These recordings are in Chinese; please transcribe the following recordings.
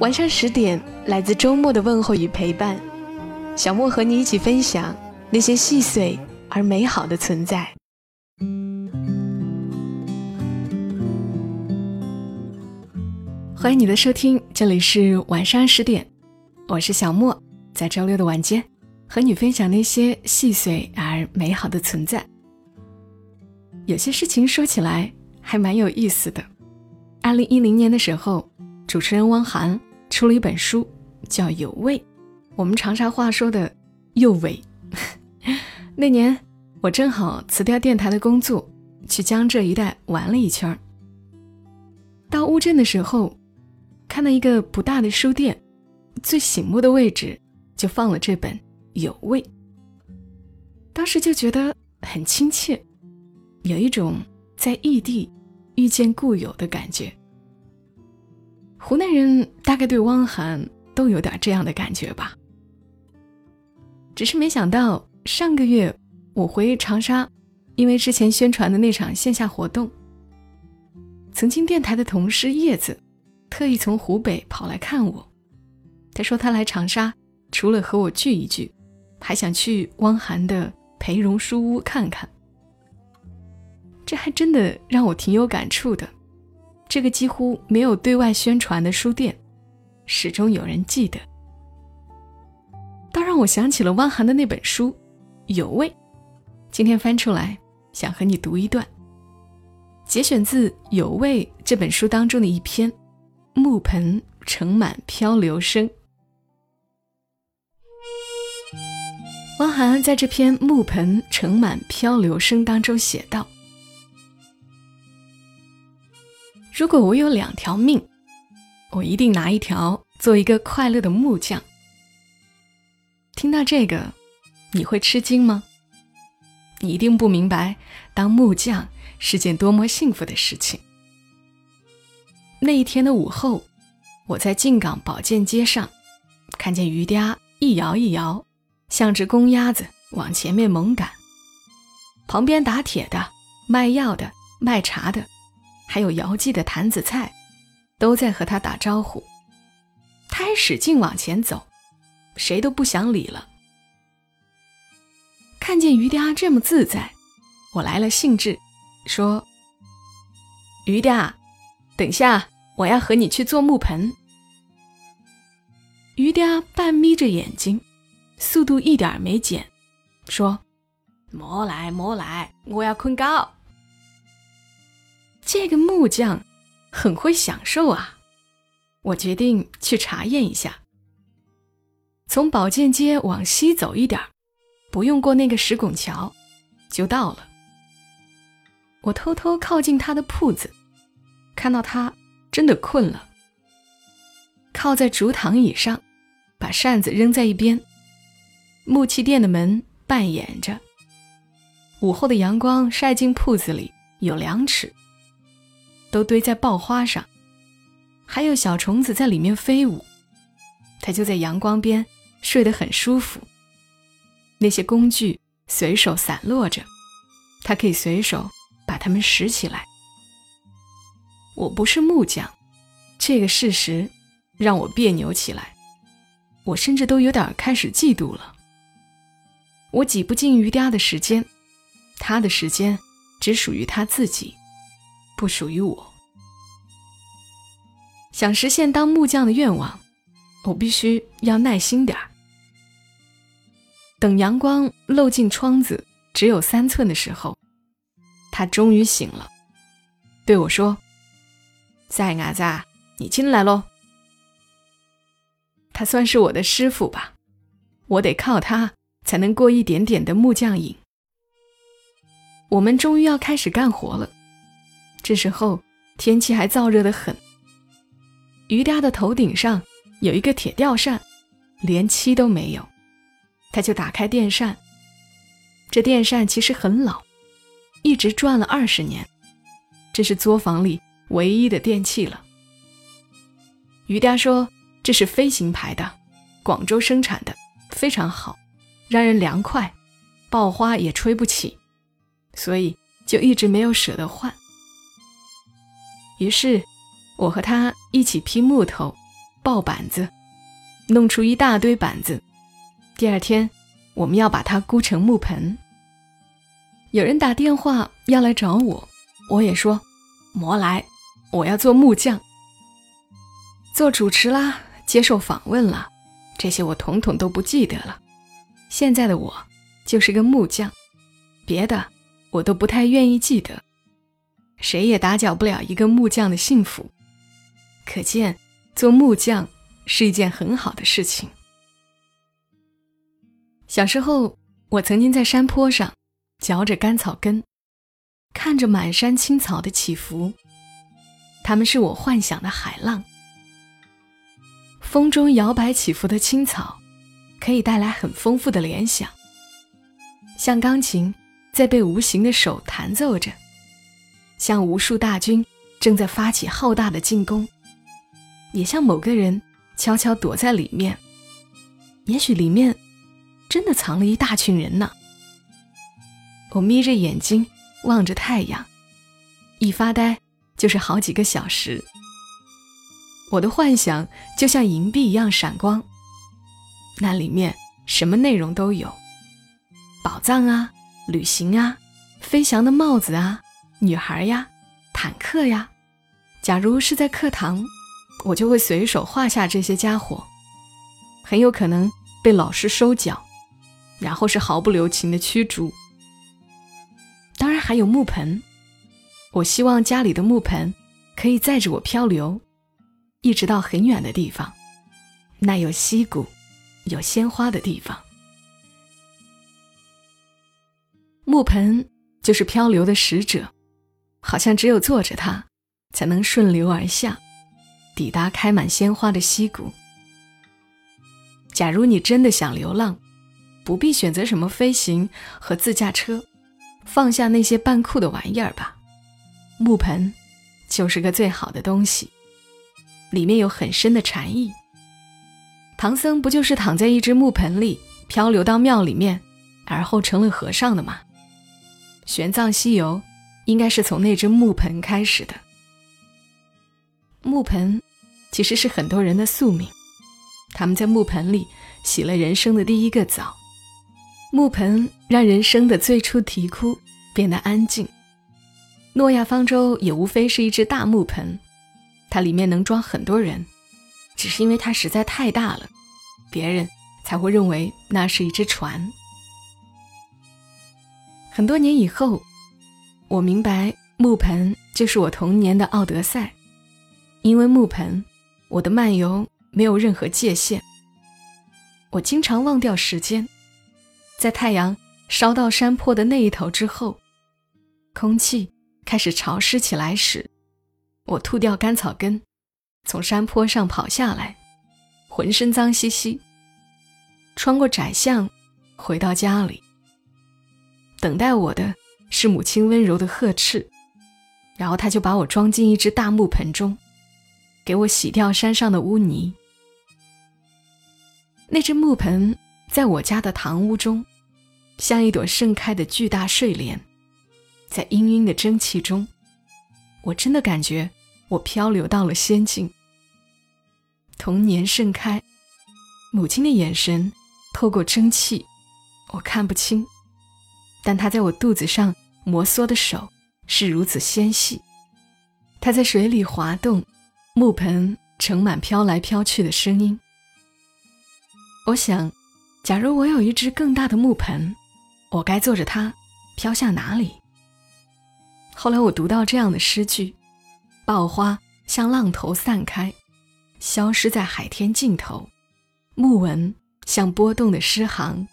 晚上十点，来自周末的问候与陪伴，小莫和你一起分享那些细碎而美好的存在。欢迎你的收听，这里是晚上十点，我是小莫，在周六的晚间和你分享那些细碎而美好的存在。有些事情说起来还蛮有意思的。二零一零年的时候，主持人汪涵。出了一本书，叫《有味》，我们长沙话说的“又味”。那年我正好辞掉电台的工作，去江浙一带玩了一圈到乌镇的时候，看到一个不大的书店，最醒目的位置就放了这本《有味》。当时就觉得很亲切，有一种在异地遇见故友的感觉。湖南人大概对汪涵都有点这样的感觉吧。只是没想到上个月我回长沙，因为之前宣传的那场线下活动，曾经电台的同事叶子特意从湖北跑来看我。他说他来长沙除了和我聚一聚，还想去汪涵的培荣书屋看看。这还真的让我挺有感触的。这个几乎没有对外宣传的书店，始终有人记得，倒让我想起了汪涵的那本书《有味》。今天翻出来，想和你读一段，节选自《有味》这本书当中的一篇《木盆盛满漂流声》。汪涵在这篇《木盆盛满漂流声》当中写道。如果我有两条命，我一定拿一条做一个快乐的木匠。听到这个，你会吃惊吗？你一定不明白，当木匠是件多么幸福的事情。那一天的午后，我在靖港保健街上，看见鱼嗲一摇一摇，像只公鸭子往前面猛赶，旁边打铁的、卖药的、卖茶的。还有姚记的坛子菜，都在和他打招呼。他还使劲往前走，谁都不想理了。看见于嗲这么自在，我来了兴致，说：“于嗲，等下我要和你去做木盆。”于嗲半眯着眼睛，速度一点没减，说：“莫来莫来，我要困觉。”这个木匠很会享受啊！我决定去查验一下。从保健街往西走一点不用过那个石拱桥，就到了。我偷偷靠近他的铺子，看到他真的困了，靠在竹躺椅上，把扇子扔在一边。木器店的门半掩着，午后的阳光晒进铺子里有两尺。都堆在爆花上，还有小虫子在里面飞舞。他就在阳光边睡得很舒服。那些工具随手散落着，他可以随手把它们拾起来。我不是木匠，这个事实让我别扭起来。我甚至都有点开始嫉妒了。我挤不进鱼嗲的时间，他的时间只属于他自己。不属于我。想实现当木匠的愿望，我必须要耐心点儿。等阳光漏进窗子只有三寸的时候，他终于醒了，对我说：“在伢子，你进来喽。”他算是我的师傅吧，我得靠他才能过一点点的木匠瘾。我们终于要开始干活了。这时候天气还燥热的很，于嗲的头顶上有一个铁吊扇，连漆都没有，他就打开电扇。这电扇其实很老，一直转了二十年，这是作坊里唯一的电器了。于嗲说这是飞行牌的，广州生产的，非常好，让人凉快，爆花也吹不起，所以就一直没有舍得换。于是，我和他一起劈木头、抱板子，弄出一大堆板子。第二天，我们要把它箍成木盆。有人打电话要来找我，我也说：“莫来，我要做木匠，做主持啦，接受访问啦，这些我统统都不记得了。现在的我就是个木匠，别的我都不太愿意记得。”谁也打搅不了一个木匠的幸福，可见做木匠是一件很好的事情。小时候，我曾经在山坡上嚼着干草根，看着满山青草的起伏，它们是我幻想的海浪。风中摇摆起伏的青草，可以带来很丰富的联想，像钢琴在被无形的手弹奏着。像无数大军正在发起浩大的进攻，也像某个人悄悄躲在里面。也许里面真的藏了一大群人呢。我眯着眼睛望着太阳，一发呆就是好几个小时。我的幻想就像银币一样闪光，那里面什么内容都有：宝藏啊，旅行啊，飞翔的帽子啊。女孩呀，坦克呀，假如是在课堂，我就会随手画下这些家伙，很有可能被老师收缴，然后是毫不留情的驱逐。当然还有木盆，我希望家里的木盆可以载着我漂流，一直到很远的地方，那有溪谷、有鲜花的地方。木盆就是漂流的使者。好像只有坐着它，才能顺流而下，抵达开满鲜花的溪谷。假如你真的想流浪，不必选择什么飞行和自驾车，放下那些扮酷的玩意儿吧。木盆就是个最好的东西，里面有很深的禅意。唐僧不就是躺在一只木盆里漂流到庙里面，而后成了和尚的吗？玄奘西游。应该是从那只木盆开始的。木盆其实是很多人的宿命，他们在木盆里洗了人生的第一个澡。木盆让人生的最初啼哭变得安静。诺亚方舟也无非是一只大木盆，它里面能装很多人，只是因为它实在太大了，别人才会认为那是一只船。很多年以后。我明白，木盆就是我童年的奥德赛，因为木盆，我的漫游没有任何界限。我经常忘掉时间，在太阳烧到山坡的那一头之后，空气开始潮湿起来时，我吐掉干草根，从山坡上跑下来，浑身脏兮兮，穿过窄巷，回到家里，等待我的。是母亲温柔的呵斥，然后他就把我装进一只大木盆中，给我洗掉山上的污泥。那只木盆在我家的堂屋中，像一朵盛开的巨大睡莲，在氤氲的蒸汽中，我真的感觉我漂流到了仙境。童年盛开，母亲的眼神透过蒸汽，我看不清。但他在我肚子上摩挲的手是如此纤细，他在水里滑动，木盆盛满飘来飘去的声音。我想，假如我有一只更大的木盆，我该坐着它飘向哪里？后来我读到这样的诗句：爆花像浪头散开，消失在海天尽头；木纹像波动的诗行，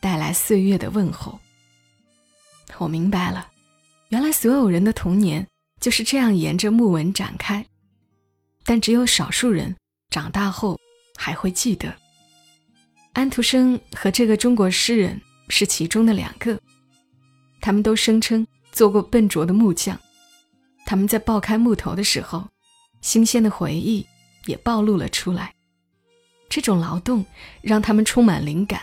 带来岁月的问候。我明白了，原来所有人的童年就是这样沿着木纹展开。但只有少数人长大后还会记得。安徒生和这个中国诗人是其中的两个，他们都声称做过笨拙的木匠。他们在爆开木头的时候，新鲜的回忆也暴露了出来。这种劳动让他们充满灵感，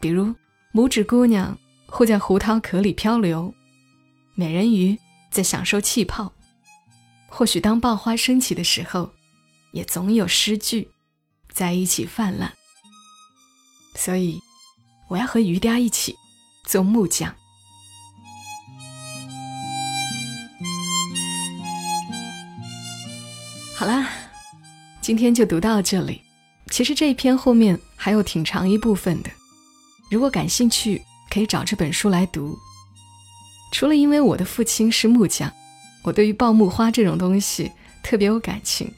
比如拇指姑娘或在胡桃壳里漂流，美人鱼在享受气泡。或许当爆花升起的时候，也总有诗句在一起泛滥。所以，我要和鱼嗲一起做木匠。好啦，今天就读到这里。其实这一篇后面还有挺长一部分的，如果感兴趣，可以找这本书来读。除了因为我的父亲是木匠，我对于爆木花这种东西特别有感情。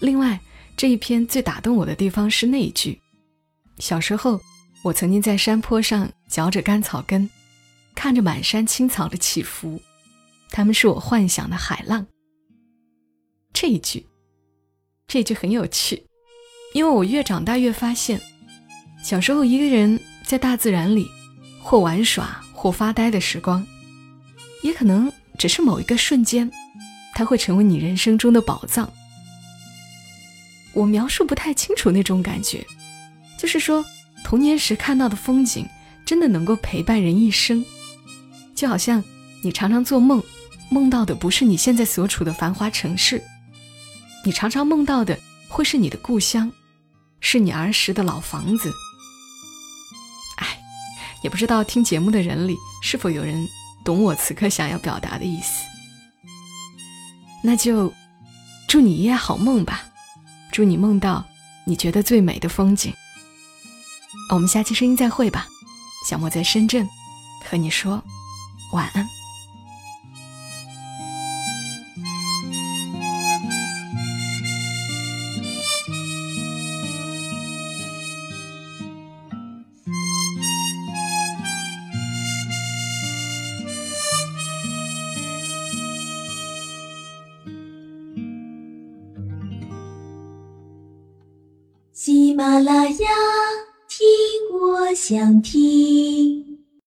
另外，这一篇最打动我的地方是那一句：小时候，我曾经在山坡上嚼着干草根，看着满山青草的起伏，他们是我幻想的海浪。这一句，这一句很有趣，因为我越长大越发现，小时候一个人在大自然里，或玩耍或发呆的时光，也可能只是某一个瞬间，它会成为你人生中的宝藏。我描述不太清楚那种感觉，就是说，童年时看到的风景，真的能够陪伴人一生，就好像你常常做梦，梦到的不是你现在所处的繁华城市。你常常梦到的会是你的故乡，是你儿时的老房子。也不知道听节目的人里是否有人懂我此刻想要表达的意思。那就祝你一夜好梦吧，祝你梦到你觉得最美的风景。我们下期声音再会吧，小莫在深圳和你说晚安。马拉雅，听我想听。